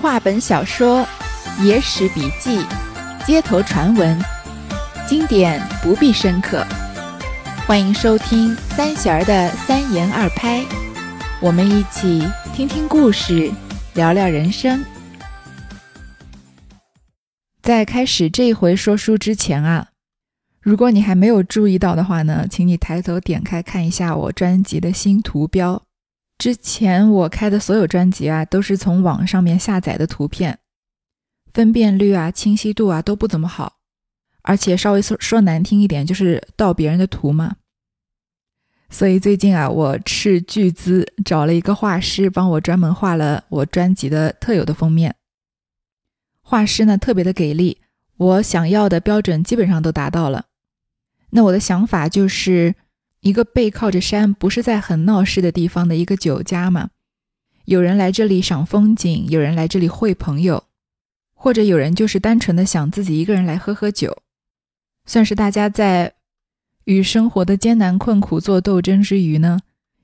话本小说、野史笔记、街头传闻，经典不必深刻。欢迎收听三弦儿的三言二拍，我们一起听听故事，聊聊人生。在开始这一回说书之前啊，如果你还没有注意到的话呢，请你抬头点开看一下我专辑的新图标。之前我开的所有专辑啊，都是从网上面下载的图片，分辨率啊、清晰度啊都不怎么好，而且稍微说说难听一点，就是盗别人的图嘛。所以最近啊，我斥巨资找了一个画师，帮我专门画了我专辑的特有的封面。画师呢特别的给力，我想要的标准基本上都达到了。那我的想法就是。一个背靠着山，不是在很闹市的地方的一个酒家嘛？有人来这里赏风景，有人来这里会朋友，或者有人就是单纯的想自己一个人来喝喝酒，算是大家在与生活的艰难困苦做斗争之余呢，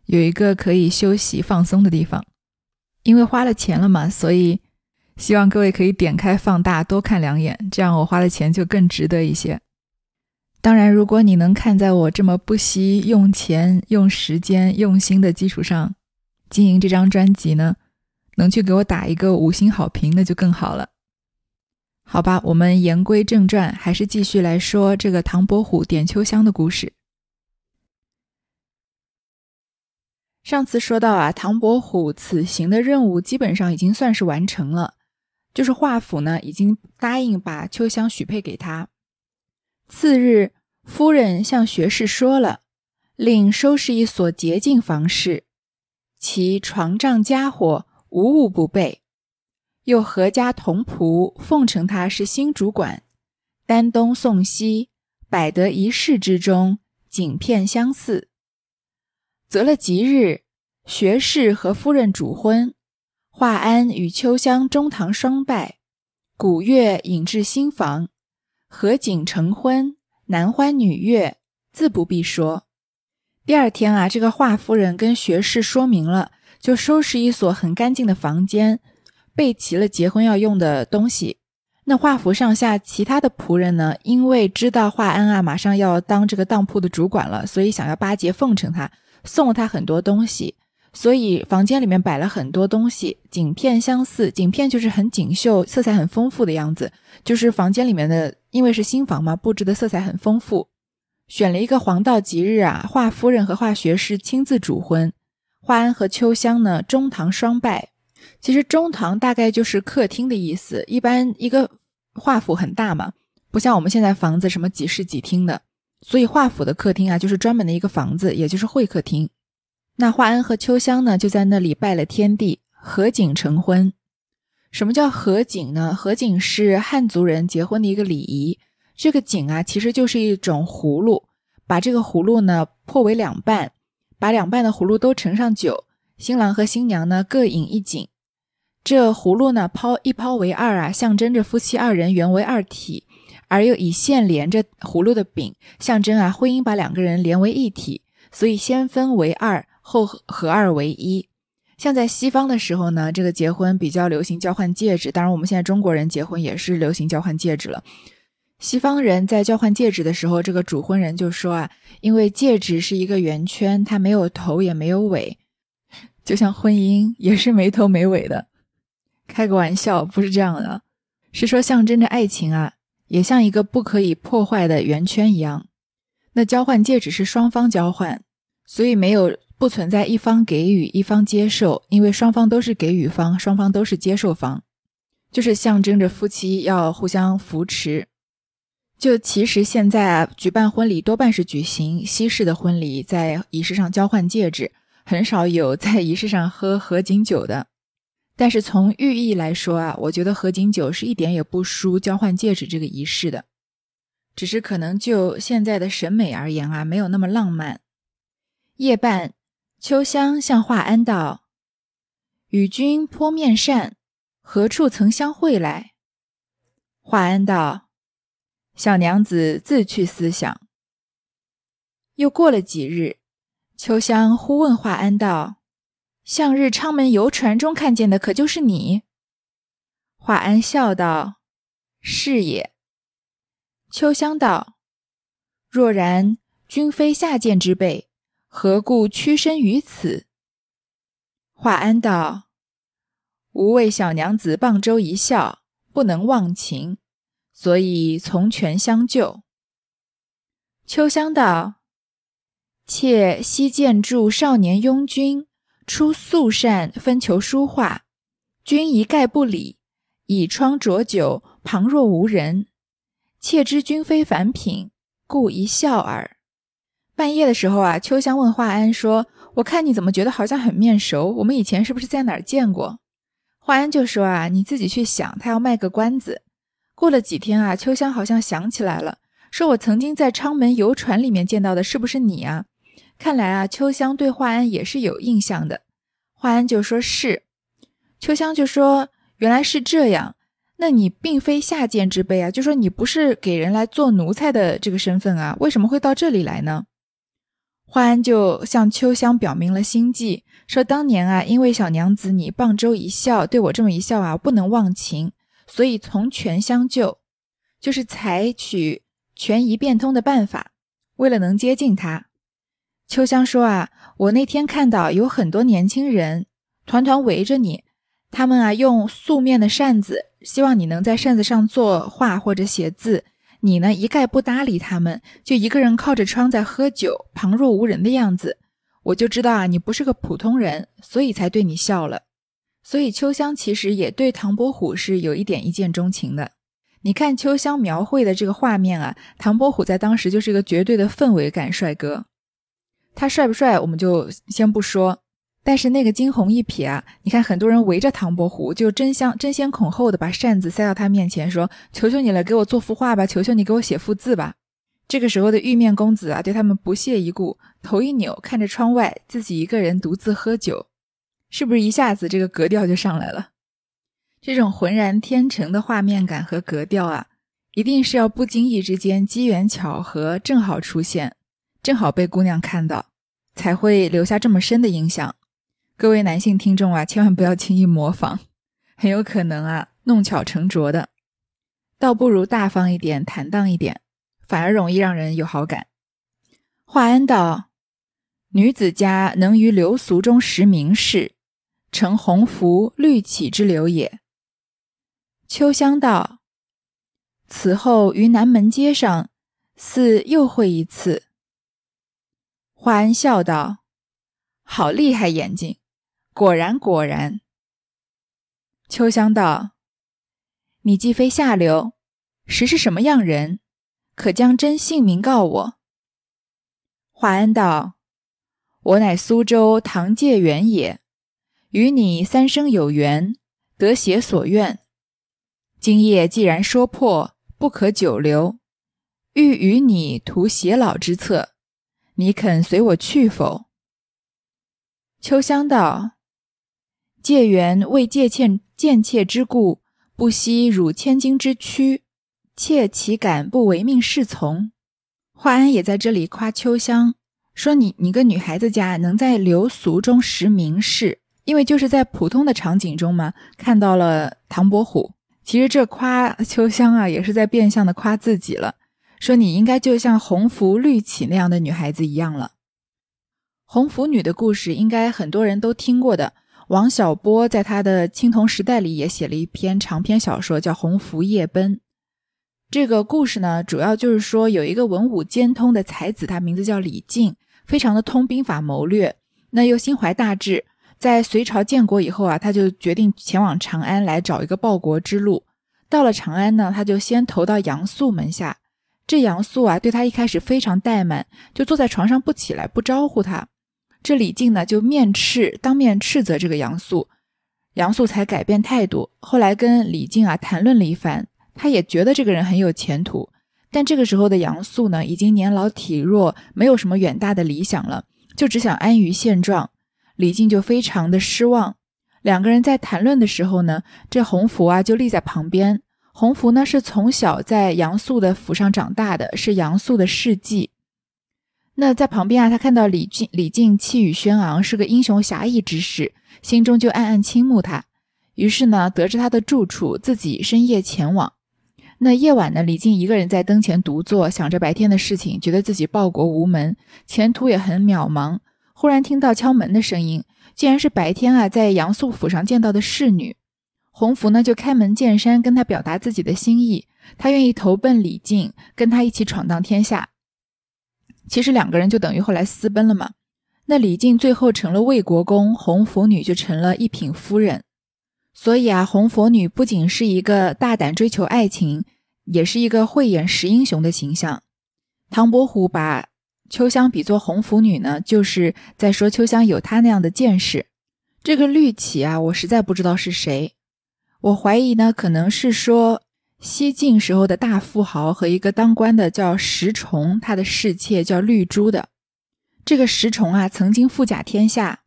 有一个可以休息放松的地方。因为花了钱了嘛，所以希望各位可以点开放大多看两眼，这样我花的钱就更值得一些。当然，如果你能看在我这么不惜用钱、用时间、用心的基础上经营这张专辑呢，能去给我打一个五星好评，那就更好了。好吧，我们言归正传，还是继续来说这个唐伯虎点秋香的故事。上次说到啊，唐伯虎此行的任务基本上已经算是完成了，就是华府呢已经答应把秋香许配给他。次日，夫人向学士说了，令收拾一所洁净房室，其床帐家伙无物不备，又合家童仆奉承他是新主管，丹东宋西，百得一室之中，景片相似。择了吉日，学士和夫人主婚，华安与秋香中堂双拜，古月引至新房。合景成婚，男欢女悦，自不必说。第二天啊，这个华夫人跟学士说明了，就收拾一所很干净的房间，备齐了结婚要用的东西。那华府上下其他的仆人呢，因为知道华安啊马上要当这个当铺的主管了，所以想要巴结奉承他，送了他很多东西。所以房间里面摆了很多东西，景片相似，景片就是很锦绣、色彩很丰富的样子。就是房间里面的，因为是新房嘛，布置的色彩很丰富。选了一个黄道吉日啊，华夫人和华学士亲自主婚，华安和秋香呢中堂双拜。其实中堂大概就是客厅的意思。一般一个华府很大嘛，不像我们现在房子什么几室几厅的，所以华府的客厅啊就是专门的一个房子，也就是会客厅。那华安和秋香呢，就在那里拜了天地，合景成婚。什么叫合景呢？合景是汉族人结婚的一个礼仪。这个景啊，其实就是一种葫芦，把这个葫芦呢破为两半，把两半的葫芦都盛上酒，新郎和新娘呢各饮一景。这葫芦呢抛一抛为二啊，象征着夫妻二人原为二体，而又以线连着葫芦的柄，象征啊婚姻把两个人连为一体，所以先分为二。后合二为一，像在西方的时候呢，这个结婚比较流行交换戒指。当然，我们现在中国人结婚也是流行交换戒指了。西方人在交换戒指的时候，这个主婚人就说啊，因为戒指是一个圆圈，它没有头也没有尾，就像婚姻也是没头没尾的。开个玩笑，不是这样的，是说象征着爱情啊，也像一个不可以破坏的圆圈一样。那交换戒指是双方交换，所以没有。不存在一方给予一方接受，因为双方都是给予方，双方都是接受方，就是象征着夫妻要互相扶持。就其实现在啊，举办婚礼多半是举行西式的婚礼，在仪式上交换戒指，很少有在仪式上喝合卺酒的。但是从寓意来说啊，我觉得合卺酒是一点也不输交换戒指这个仪式的，只是可能就现在的审美而言啊，没有那么浪漫。夜半。秋香向华安道：“与君颇面善，何处曾相会来？”华安道：“小娘子自去思想。”又过了几日，秋香忽问华安道：“向日昌门游船中看见的，可就是你？”华安笑道：“是也。”秋香道：“若然，君非下贱之辈，何故屈身于此？”华安道：“吾为小娘子傍舟一笑，不能忘情，所以从权相救。”秋香道：“妾昔见著少年庸君出素善分求书画，君一概不理。”倚窗酌酒，旁若无人。妾知君非凡品，故一笑耳。半夜的时候啊，秋香问华安说：“我看你怎么觉得好像很面熟？我们以前是不是在哪儿见过？”华安就说：“啊，你自己去想。”他要卖个关子。过了几天啊，秋香好像想起来了，说：“我曾经在昌门游船里面见到的，是不是你啊？”看来啊，秋香对华安也是有印象的。华安就说是，秋香就说。原来是这样，那你并非下贱之辈啊，就说你不是给人来做奴才的这个身份啊，为什么会到这里来呢？华安就向秋香表明了心迹，说当年啊，因为小娘子你傍舟一笑，对我这么一笑啊，不能忘情，所以从权相救，就是采取权宜变通的办法，为了能接近他。秋香说啊，我那天看到有很多年轻人团团围着你。他们啊，用素面的扇子，希望你能在扇子上作画或者写字。你呢，一概不搭理他们，就一个人靠着窗在喝酒，旁若无人的样子。我就知道啊，你不是个普通人，所以才对你笑了。所以秋香其实也对唐伯虎是有一点一见钟情的。你看秋香描绘的这个画面啊，唐伯虎在当时就是一个绝对的氛围感帅哥。他帅不帅，我们就先不说。但是那个惊鸿一瞥啊，你看很多人围着唐伯虎，就争相争先恐后的把扇子塞到他面前，说：“求求你了，给我做幅画吧！求求你给我写幅字吧！”这个时候的玉面公子啊，对他们不屑一顾，头一扭，看着窗外，自己一个人独自喝酒，是不是一下子这个格调就上来了？这种浑然天成的画面感和格调啊，一定是要不经意之间机缘巧合正好出现，正好被姑娘看到，才会留下这么深的印象。各位男性听众啊，千万不要轻易模仿，很有可能啊弄巧成拙的，倒不如大方一点、坦荡一点，反而容易让人有好感。华安道：“女子家能于流俗中识名士，成鸿福绿绮之流也。”秋香道：“此后于南门街上，似又会一次。”华安笑道：“好厉害眼睛！”果然，果然。秋香道：“你既非下流，实是什么样人？可将真姓名告我。”华安道：“我乃苏州唐介元也，与你三生有缘，得写所愿。今夜既然说破，不可久留，欲与你图偕老之策，你肯随我去否？”秋香道。借缘为借妾贱妾之故，不惜辱千金之躯，妾岂敢不唯命是从？华安也在这里夸秋香，说你你个女孩子家能在流俗中识名士，因为就是在普通的场景中嘛，看到了唐伯虎。其实这夸秋香啊，也是在变相的夸自己了，说你应该就像红拂绿绮那样的女孩子一样了。红拂女的故事，应该很多人都听过的。王小波在他的《青铜时代》里也写了一篇长篇小说，叫《鸿福夜奔》。这个故事呢，主要就是说有一个文武兼通的才子，他名字叫李靖，非常的通兵法谋略，那又心怀大志。在隋朝建国以后啊，他就决定前往长安来找一个报国之路。到了长安呢，他就先投到杨素门下。这杨素啊，对他一开始非常怠慢，就坐在床上不起来，不招呼他。这李靖呢，就面斥，当面斥责这个杨素，杨素才改变态度。后来跟李靖啊谈论了一番，他也觉得这个人很有前途。但这个时候的杨素呢，已经年老体弱，没有什么远大的理想了，就只想安于现状。李靖就非常的失望。两个人在谈论的时候呢，这洪福啊就立在旁边。洪福呢是从小在杨素的府上长大的，是杨素的侍妓。那在旁边啊，他看到李靖，李靖气宇轩昂，是个英雄侠义之士，心中就暗暗倾慕他。于是呢，得知他的住处，自己深夜前往。那夜晚呢，李靖一个人在灯前独坐，想着白天的事情，觉得自己报国无门，前途也很渺茫。忽然听到敲门的声音，竟然是白天啊在杨素府上见到的侍女洪福呢，就开门见山跟他表达自己的心意，他愿意投奔李靖，跟他一起闯荡天下。其实两个人就等于后来私奔了嘛。那李靖最后成了魏国公，红拂女就成了一品夫人。所以啊，红拂女不仅是一个大胆追求爱情，也是一个慧眼识英雄的形象。唐伯虎把秋香比作红拂女呢，就是在说秋香有她那样的见识。这个绿绮啊，我实在不知道是谁，我怀疑呢，可能是说西晋时候的大富豪和一个当官的叫石崇，他的侍妾叫绿珠的。这个石崇啊，曾经富甲天下。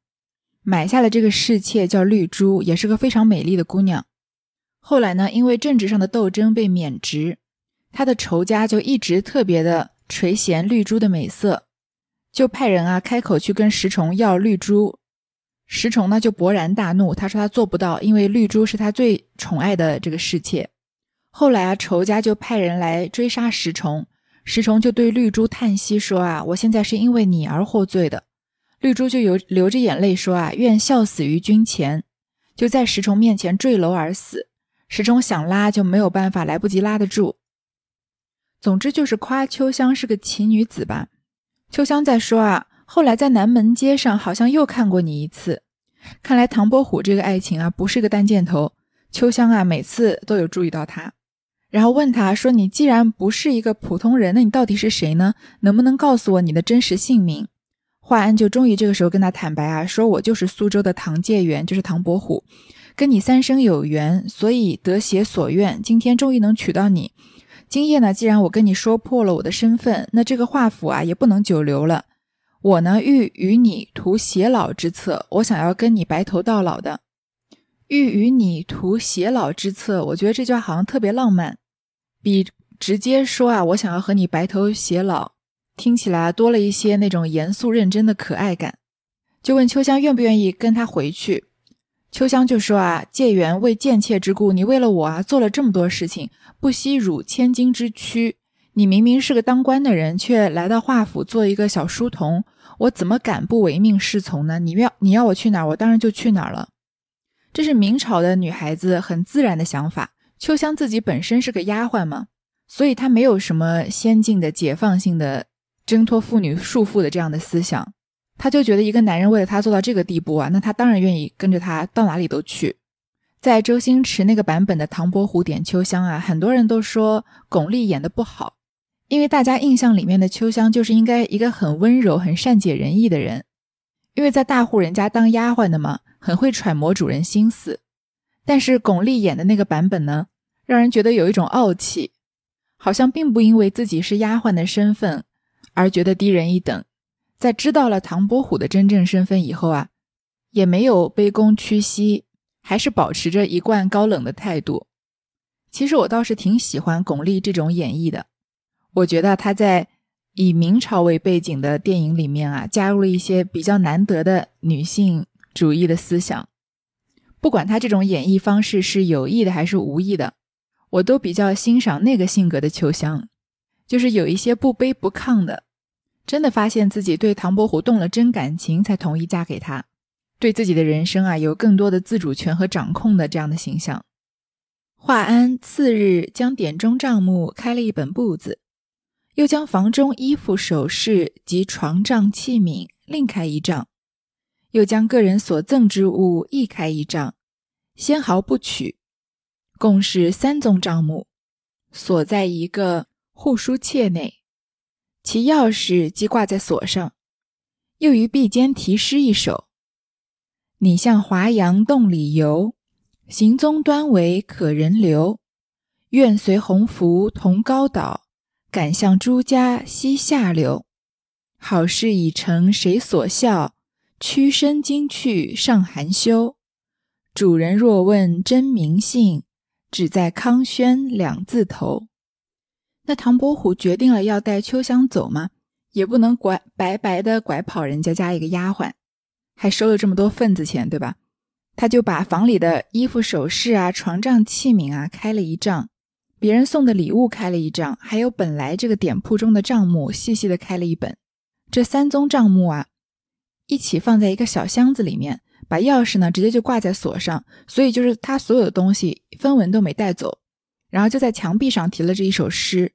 买下了这个侍妾叫绿珠，也是个非常美丽的姑娘。后来呢，因为政治上的斗争被免职，他的仇家就一直特别的垂涎绿珠的美色，就派人啊开口去跟石崇要绿珠。石崇呢就勃然大怒，他说他做不到，因为绿珠是他最宠爱的这个侍妾。后来啊，仇家就派人来追杀石崇，石崇就对绿珠叹息说啊，我现在是因为你而获罪的。绿珠就有流着眼泪说：“啊，愿笑死于君前。”就在石崇面前坠楼而死。石崇想拉就没有办法，来不及拉得住。总之就是夸秋香是个奇女子吧。秋香在说：“啊，后来在南门街上好像又看过你一次。”看来唐伯虎这个爱情啊，不是个单箭头。秋香啊，每次都有注意到他，然后问他说：“你既然不是一个普通人，那你到底是谁呢？能不能告诉我你的真实姓名？”华安就终于这个时候跟他坦白啊，说我就是苏州的唐介元，就是唐伯虎，跟你三生有缘，所以得协所愿，今天终于能娶到你。今夜呢，既然我跟你说破了我的身份，那这个华府啊也不能久留了。我呢欲与你图偕老之策，我想要跟你白头到老的。欲与你图偕老之策，我觉得这句话好像特别浪漫，比直接说啊我想要和你白头偕老。听起来多了一些那种严肃认真的可爱感，就问秋香愿不愿意跟他回去。秋香就说啊，介元为贱妾之故，你为了我啊做了这么多事情，不惜辱千金之躯。你明明是个当官的人，却来到华府做一个小书童，我怎么敢不唯命是从呢？你要你要我去哪儿，我当然就去哪儿了。这是明朝的女孩子很自然的想法。秋香自己本身是个丫鬟嘛，所以她没有什么先进的解放性的。挣脱妇女束缚的这样的思想，他就觉得一个男人为了她做到这个地步啊，那他当然愿意跟着他到哪里都去。在周星驰那个版本的《唐伯虎点秋香》啊，很多人都说巩俐演的不好，因为大家印象里面的秋香就是应该一个很温柔、很善解人意的人，因为在大户人家当丫鬟的嘛，很会揣摩主人心思。但是巩俐演的那个版本呢，让人觉得有一种傲气，好像并不因为自己是丫鬟的身份。而觉得低人一等，在知道了唐伯虎的真正身份以后啊，也没有卑躬屈膝，还是保持着一贯高冷的态度。其实我倒是挺喜欢巩俐这种演绎的，我觉得她在以明朝为背景的电影里面啊，加入了一些比较难得的女性主义的思想。不管他这种演绎方式是有意的还是无意的，我都比较欣赏那个性格的秋香，就是有一些不卑不亢的。真的发现自己对唐伯虎动了真感情，才同意嫁给他，对自己的人生啊有更多的自主权和掌控的这样的形象。华安次日将典中账目开了一本簿子，又将房中衣服首饰及床帐器皿另开一账，又将个人所赠之物一开一账，先毫不取，共是三宗账目，锁在一个护书切内。其钥匙即挂在锁上，又于壁间题诗一首：“你向华阳洞里游，行踪端为可人留。愿随鸿福同高岛，敢向朱家西下流。好事已成谁所笑？屈身今去尚含羞。主人若问真名姓，只在康轩两字头。”那唐伯虎决定了要带秋香走吗？也不能拐白白的拐跑人家家一个丫鬟，还收了这么多份子钱，对吧？他就把房里的衣服、首饰啊、床帐器皿啊开了一账，别人送的礼物开了一账，还有本来这个店铺中的账目细细的开了一本。这三宗账目啊，一起放在一个小箱子里面，把钥匙呢直接就挂在锁上，所以就是他所有的东西分文都没带走。然后就在墙壁上题了这一首诗。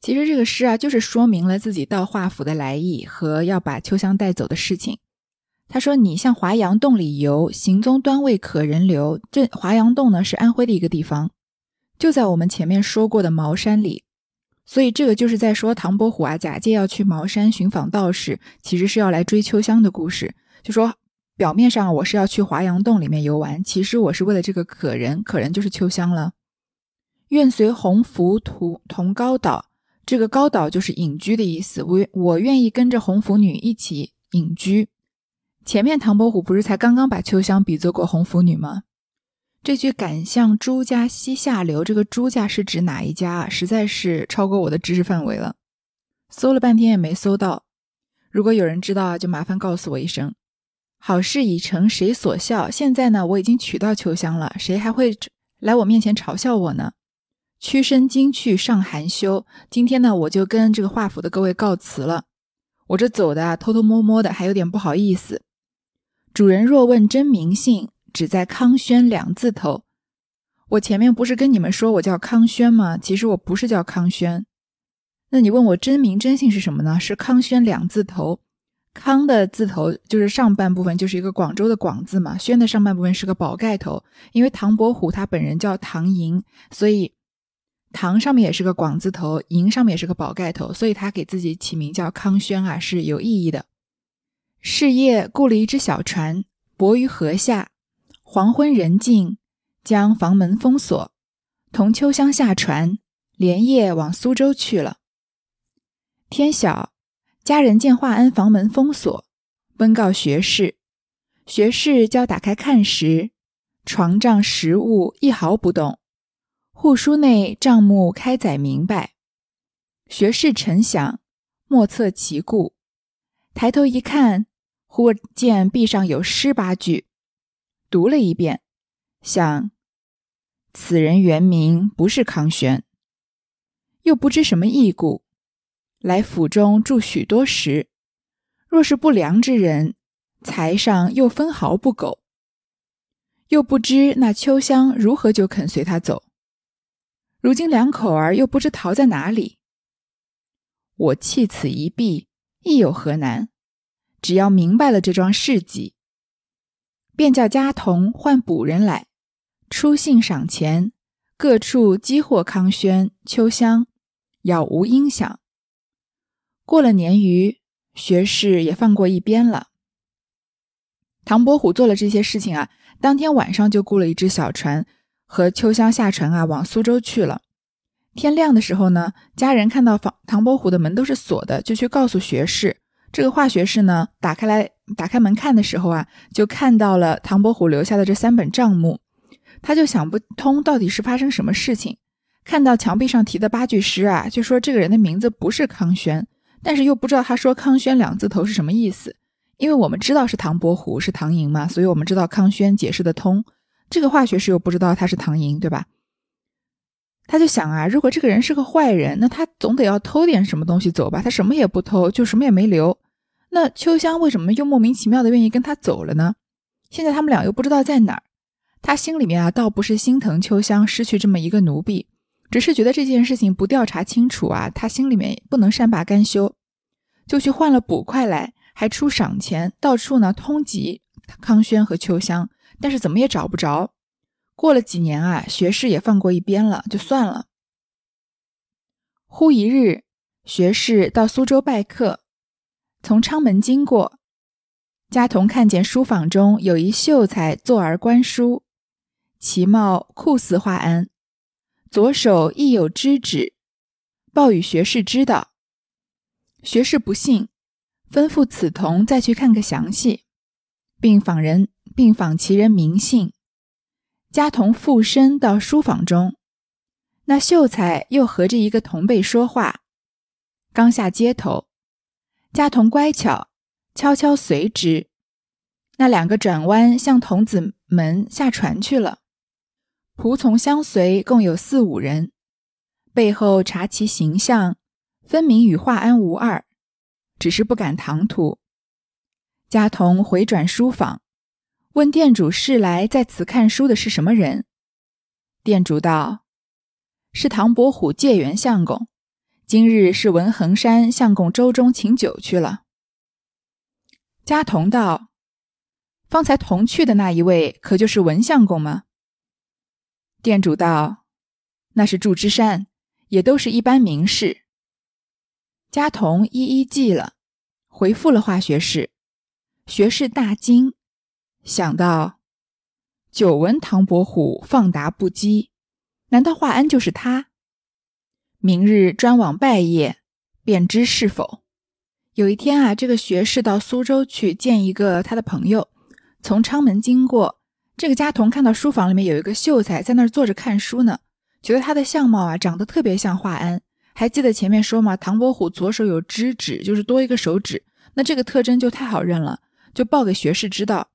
其实这个诗啊，就是说明了自己到华府的来意和要把秋香带走的事情。他说：“你向华阳洞里游，行踪端未可人留。”这华阳洞呢，是安徽的一个地方，就在我们前面说过的茅山里。所以这个就是在说唐伯虎啊，假借要去茅山寻访道士，其实是要来追秋香的故事。就说表面上我是要去华阳洞里面游玩，其实我是为了这个可人，可人就是秋香了。愿随鸿福同同高岛。这个高岛就是隐居的意思，我我愿意跟着红拂女一起隐居。前面唐伯虎不是才刚刚把秋香比作过红拂女吗？这句“敢向朱家西下流”，这个朱家是指哪一家啊？实在是超过我的知识范围了，搜了半天也没搜到。如果有人知道，就麻烦告诉我一声。好事已成，谁所笑？现在呢，我已经娶到秋香了，谁还会来我面前嘲笑我呢？屈身今去上含羞，今天呢，我就跟这个画府的各位告辞了。我这走的啊，偷偷摸摸的，还有点不好意思。主人若问真名姓，只在康轩两字头。我前面不是跟你们说我叫康轩吗？其实我不是叫康轩。那你问我真名真姓是什么呢？是康轩两字头。康的字头就是上半部分就是一个广州的广字嘛，轩的上半部分是个宝盖头。因为唐伯虎他本人叫唐寅，所以。唐上面也是个广字头，寅上面也是个宝盖头，所以他给自己起名叫康轩啊，是有意义的。事业雇了一只小船，泊于河下。黄昏人静，将房门封锁，同秋香下船，连夜往苏州去了。天晓，家人见华安房门封锁，奔告学士。学士叫打开看时，床帐实物一毫不动。户书内账目开载明白，学士沉想，莫测其故。抬头一看，忽见壁上有诗八句，读了一遍，想：此人原名不是康轩，又不知什么异故，来府中住许多时。若是不良之人，财上又分毫不苟。又不知那秋香如何就肯随他走。如今两口儿又不知逃在哪里，我弃此一臂亦有何难？只要明白了这桩事迹，便叫家童唤捕人来，出信赏钱，各处激获康轩、秋香，杳无音响。过了年余，学士也放过一边了。唐伯虎做了这些事情啊，当天晚上就雇了一只小船。和秋香下船啊，往苏州去了。天亮的时候呢，家人看到房唐伯虎的门都是锁的，就去告诉学士。这个华学士呢，打开来打开门看的时候啊，就看到了唐伯虎留下的这三本账目，他就想不通到底是发生什么事情。看到墙壁上题的八句诗啊，就说这个人的名字不是康轩，但是又不知道他说康轩两字头是什么意思。因为我们知道是唐伯虎是唐寅嘛，所以我们知道康轩解释得通。这个化学师又不知道他是唐寅，对吧？他就想啊，如果这个人是个坏人，那他总得要偷点什么东西走吧？他什么也不偷，就什么也没留。那秋香为什么又莫名其妙的愿意跟他走了呢？现在他们俩又不知道在哪儿。他心里面啊，倒不是心疼秋香失去这么一个奴婢，只是觉得这件事情不调查清楚啊，他心里面不能善罢甘休，就去换了捕快来，还出赏钱，到处呢通缉康轩和秋香。但是怎么也找不着。过了几年啊，学士也放过一边了，就算了。忽一日，学士到苏州拜客，从昌门经过，家童看见书房中有一秀才坐而观书，其貌酷似华安，左手亦有知指，报与学士知道。学士不信，吩咐此童再去看个详细，并访人。并访其人名姓，家童附身到书房中，那秀才又和着一个同辈说话。刚下街头，家童乖巧，悄悄随之。那两个转弯向童子门下船去了。仆从相随，共有四五人。背后查其形象，分明与华安无二，只是不敢唐突。家童回转书房，问店主：“是来在此看书的是什么人？”店主道：“是唐伯虎借元相公，今日是文衡山相公周中请酒去了。”家童道：“方才同去的那一位，可就是文相公吗？”店主道：“那是祝枝山。”也都是一般名士。家童一一记了，回复了华学士。学士大惊，想到久闻唐伯虎放达不羁，难道华安就是他？明日专往拜谒，便知是否。有一天啊，这个学士到苏州去见一个他的朋友，从昌门经过，这个家童看到书房里面有一个秀才在那儿坐着看书呢。觉得他的相貌啊，长得特别像华安。还记得前面说吗？唐伯虎左手有知指，就是多一个手指。那这个特征就太好认了，就报给学士知道。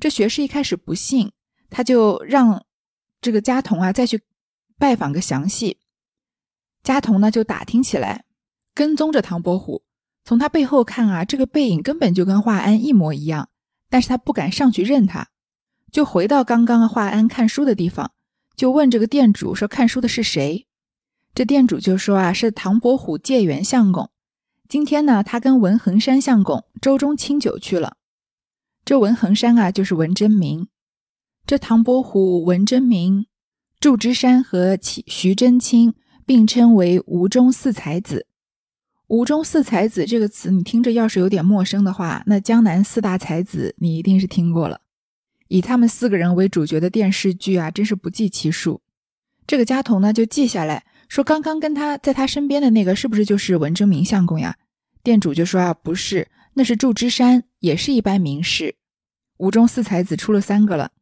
这学士一开始不信，他就让这个家童啊再去拜访个详细。家童呢就打听起来，跟踪着唐伯虎，从他背后看啊，这个背影根本就跟华安一模一样。但是他不敢上去认他，就回到刚刚华安看书的地方。就问这个店主说：“看书的是谁？”这店主就说：“啊，是唐伯虎借元相公。今天呢，他跟文衡山相公周中清酒去了。这文衡山啊，就是文征明。这唐伯虎、文征明、祝枝山和徐徐真卿并称为吴中四才子。吴中四才子这个词，你听着要是有点陌生的话，那江南四大才子你一定是听过了。”以他们四个人为主角的电视剧啊，真是不计其数。这个家童呢，就记下来说，刚刚跟他在他身边的那个，是不是就是文征明相公呀？店主就说啊，不是，那是祝枝山，也是一般名士。吴中四才子出了三个了。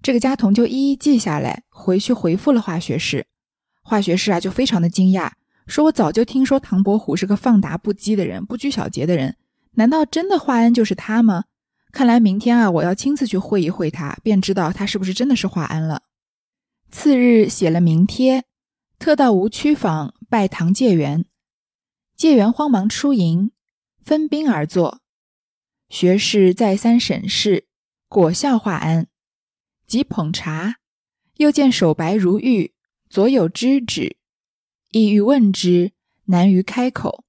这个家童就一一记下来，回去回复了华学士。化学士啊，就非常的惊讶，说我早就听说唐伯虎是个放达不羁的人，不拘小节的人，难道真的华安就是他吗？看来明天啊，我要亲自去会一会他，便知道他是不是真的是华安了。次日写了名帖，特到吴区坊拜唐介元。介元慌忙出迎，分宾而坐。学士再三审视，果效华安，即捧茶，又见手白如玉，左有知止，意欲问之，难于开口。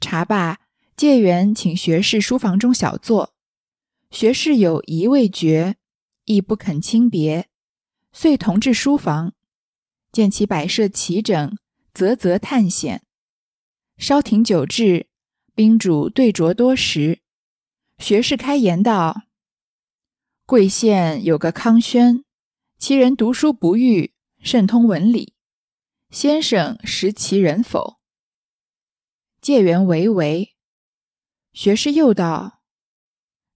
茶罢，介元请学士书房中小坐。学士有疑未决，亦不肯轻别，遂同至书房，见其摆设齐整，啧啧叹险。稍停酒至，宾主对酌多时，学士开言道：“贵县有个康轩，其人读书不遇，甚通文理。先生识其人否？”介元为为。学士又道。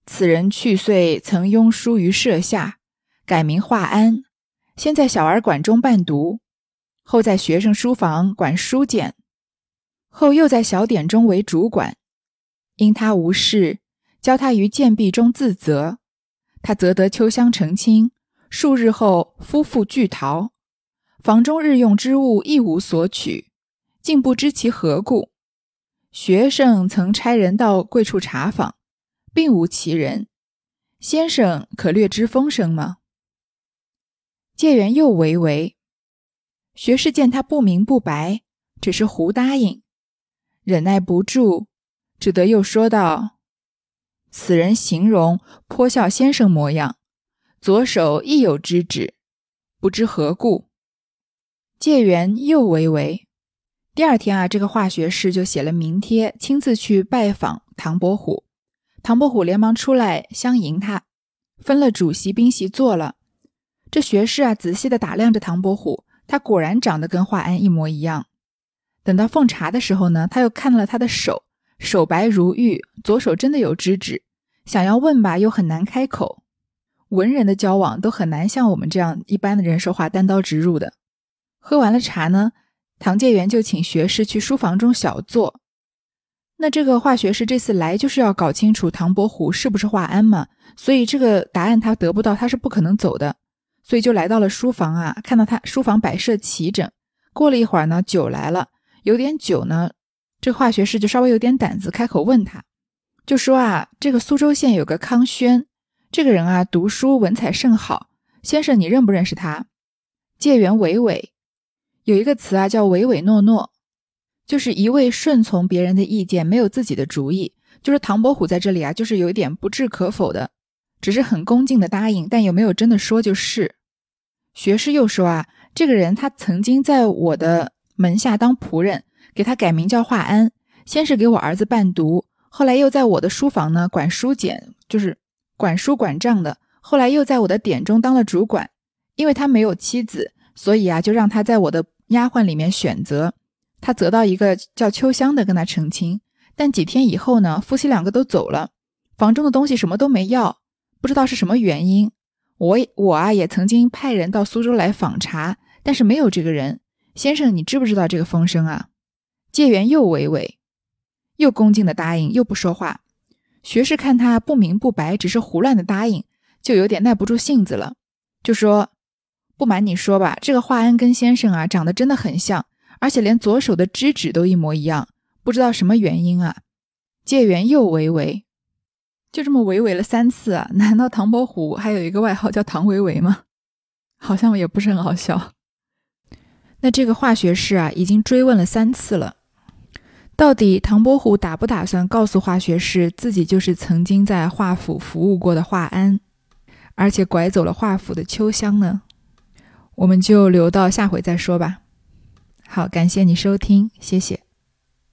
此人去岁曾拥书于舍下，改名华安，先在小儿馆中伴读，后在学生书房管书简，后又在小典中为主管。因他无事，教他于剑壁中自责，他则得秋香澄清。数日后，夫妇俱逃，房中日用之物一无所取，竟不知其何故。学生曾差人到贵处查访。并无其人，先生可略知风声吗？介元又为为，学士见他不明不白，只是胡答应，忍耐不住，只得又说道：“此人形容颇像先生模样，左手亦有之指，不知何故。”借缘又为为。第二天啊，这个化学士就写了名帖，亲自去拜访唐伯虎。唐伯虎连忙出来相迎他，分了主席宾席坐了。这学士啊，仔细的打量着唐伯虎，他果然长得跟华安一模一样。等到奉茶的时候呢，他又看了他的手，手白如玉，左手真的有知指。想要问吧，又很难开口。文人的交往都很难像我们这样一般的人说话单刀直入的。喝完了茶呢，唐介元就请学士去书房中小坐。那这个化学师这次来就是要搞清楚唐伯虎是不是华安嘛，所以这个答案他得不到，他是不可能走的，所以就来到了书房啊，看到他书房摆设齐整。过了一会儿呢，酒来了，有点酒呢，这个化学师就稍微有点胆子，开口问他，就说啊，这个苏州县有个康轩，这个人啊，读书文采甚好，先生你认不认识他？介元娓娓，有一个词啊，叫唯唯诺诺。就是一味顺从别人的意见，没有自己的主意。就是唐伯虎在这里啊，就是有一点不置可否的，只是很恭敬的答应，但有没有真的说就是。学士又说啊，这个人他曾经在我的门下当仆人，给他改名叫华安，先是给我儿子伴读，后来又在我的书房呢管书简，就是管书管账的，后来又在我的典中当了主管。因为他没有妻子，所以啊，就让他在我的丫鬟里面选择。他择到一个叫秋香的跟他成亲，但几天以后呢，夫妻两个都走了，房中的东西什么都没要，不知道是什么原因。我我啊也曾经派人到苏州来访查，但是没有这个人。先生，你知不知道这个风声啊？介元又娓娓，又恭敬的答应，又不说话。学士看他不明不白，只是胡乱的答应，就有点耐不住性子了，就说：“不瞒你说吧，这个华安跟先生啊，长得真的很像。”而且连左手的指指都一模一样，不知道什么原因啊！介元又维维，就这么维维了三次啊！难道唐伯虎还有一个外号叫唐维维吗？好像也不是很好笑。那这个化学师啊，已经追问了三次了，到底唐伯虎打不打算告诉化学师自己就是曾经在华府服务过的华安，而且拐走了华府的秋香呢？我们就留到下回再说吧。好，感谢你收听，谢谢。